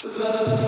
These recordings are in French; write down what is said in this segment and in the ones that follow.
The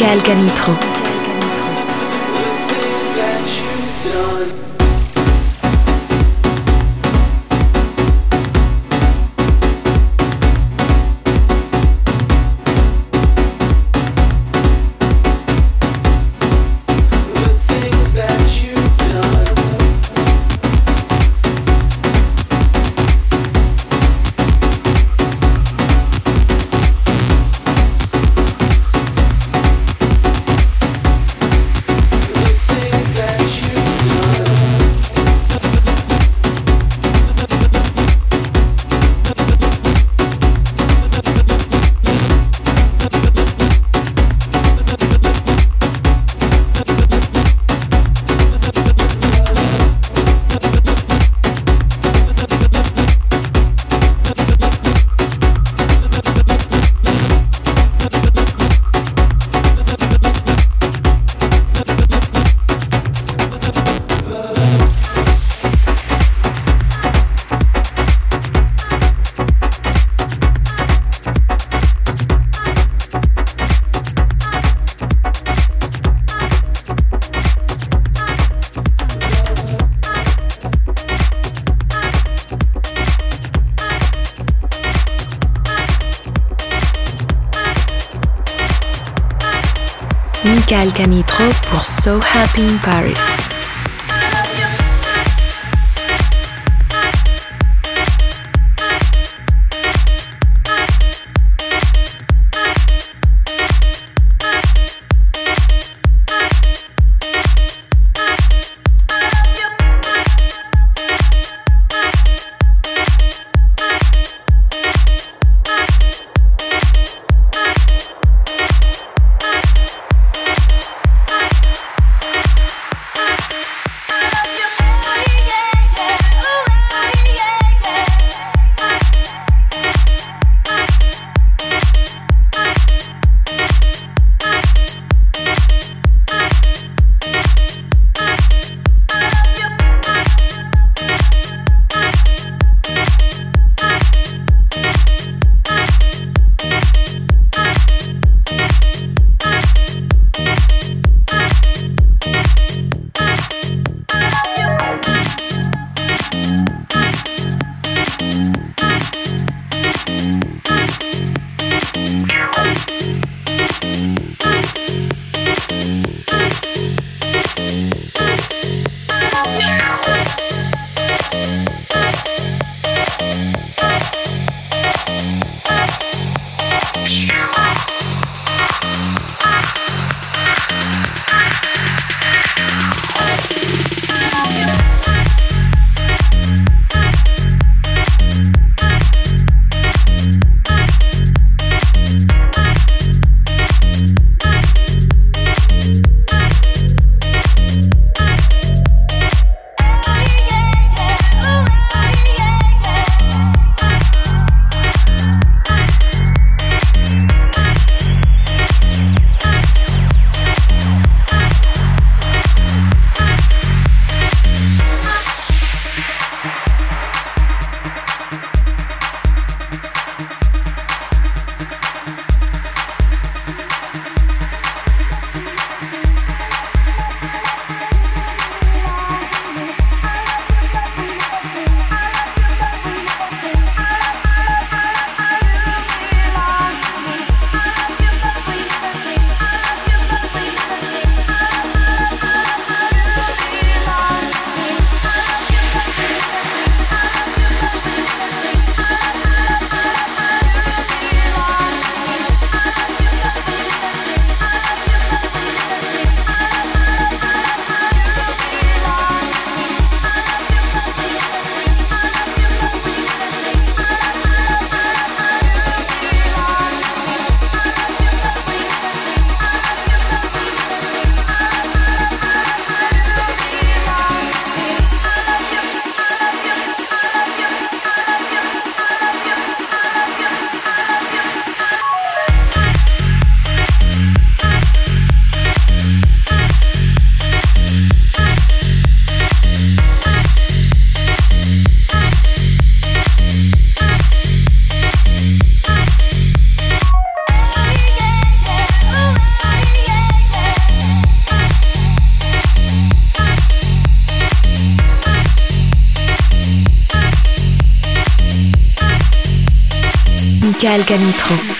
Michael Canitro. In Paris. Michael.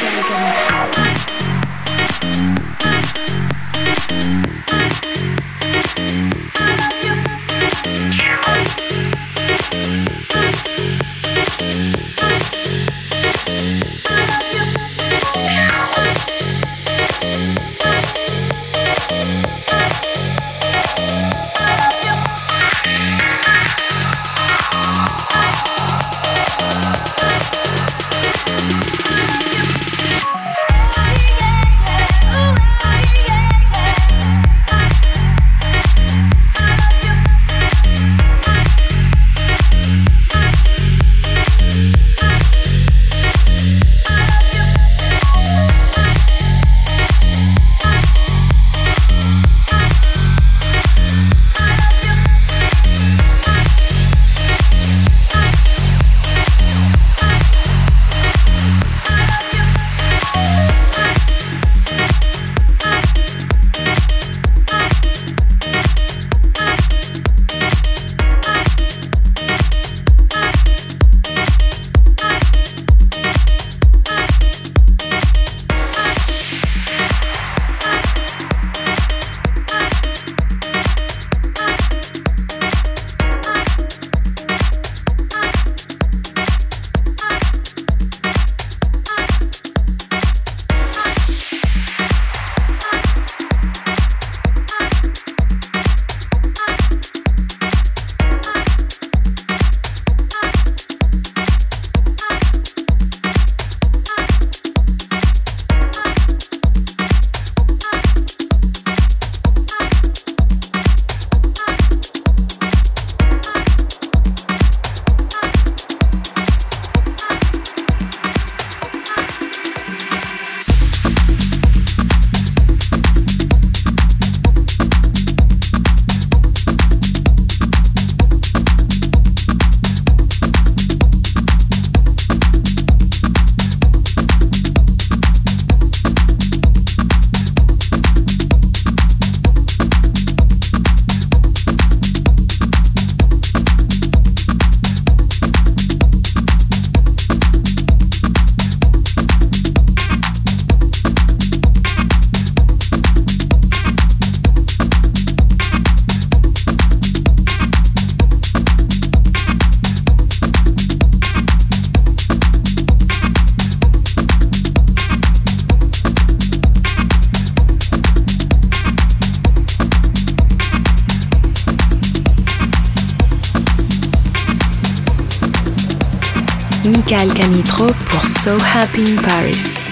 So Happy in Paris.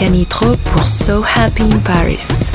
Canitro pour So Happy in Paris.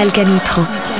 Michael Canitro.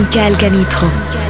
Michael Canitro.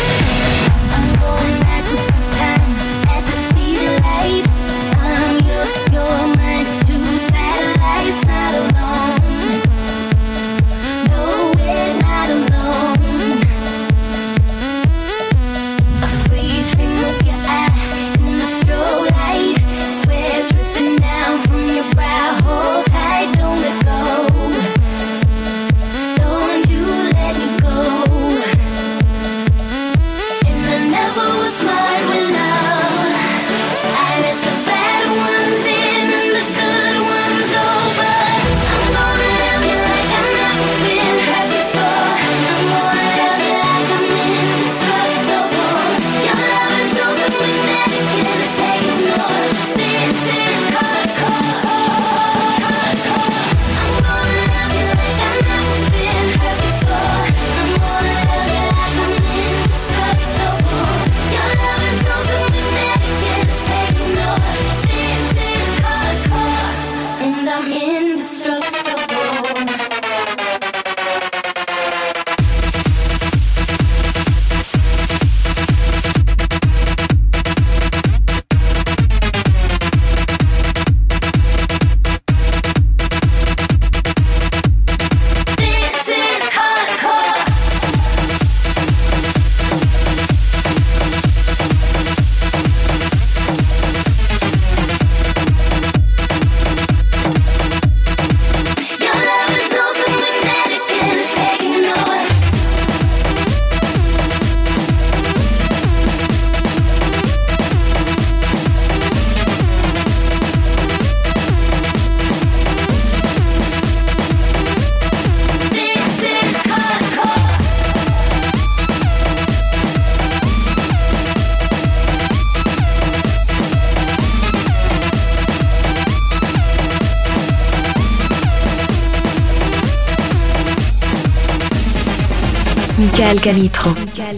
Michael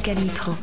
Canitro.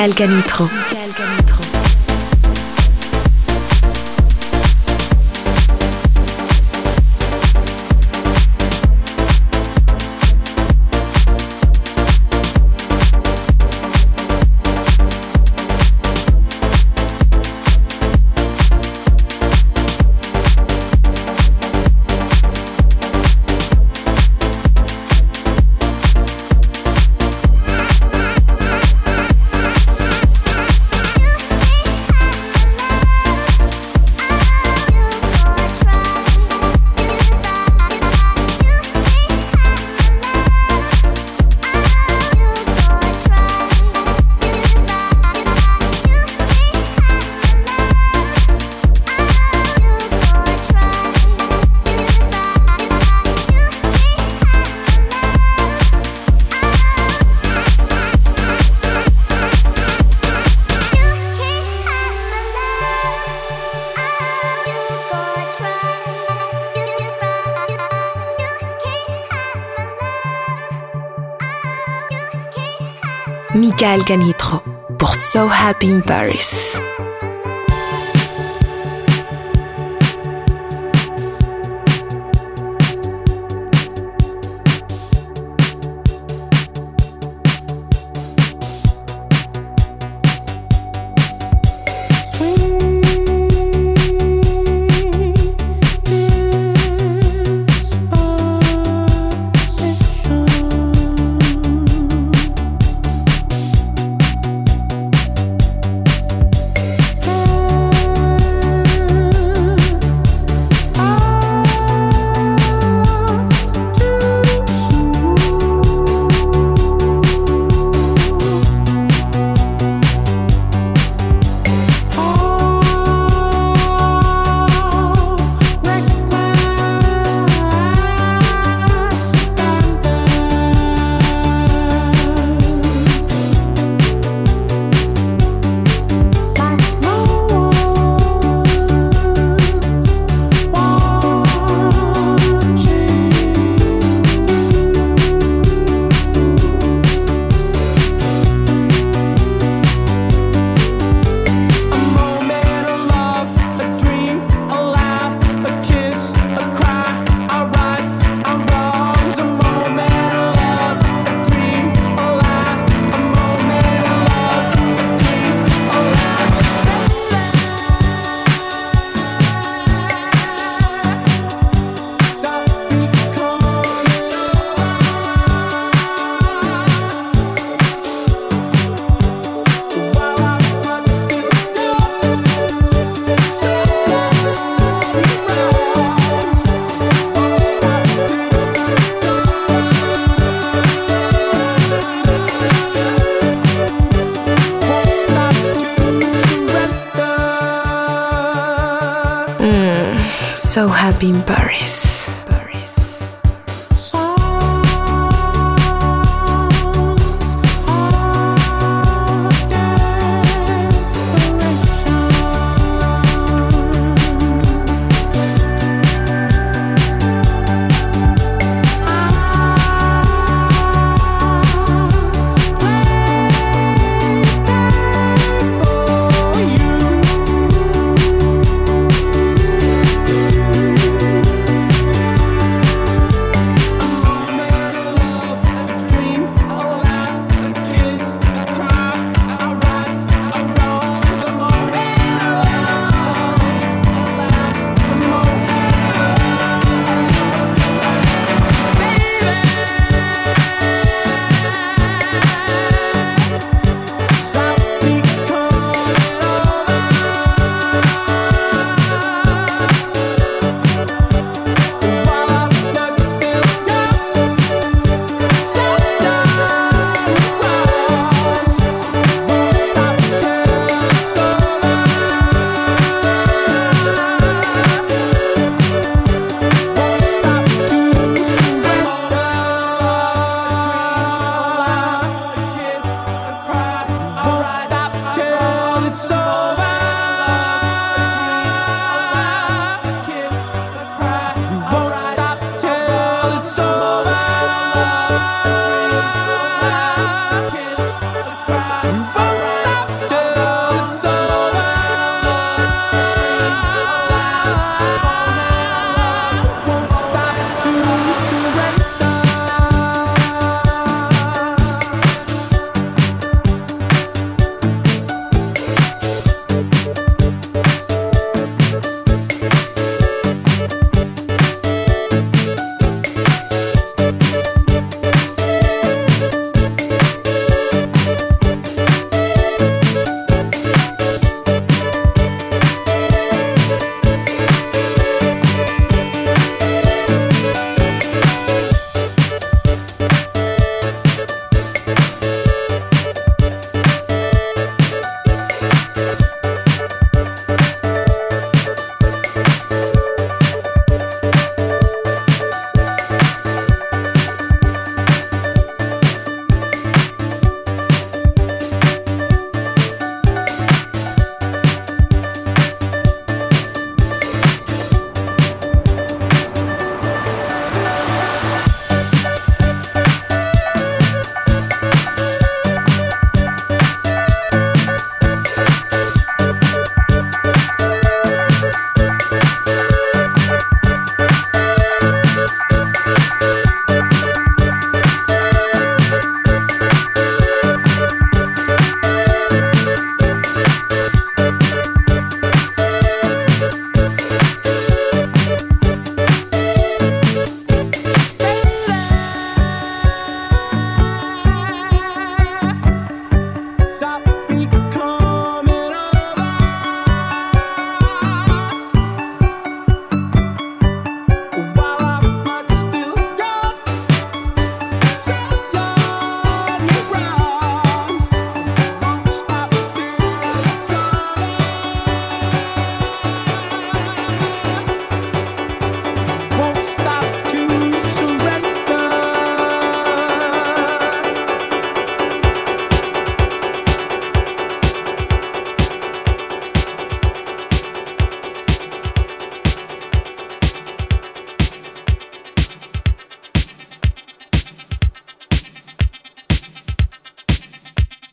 Michael Happy in Paris.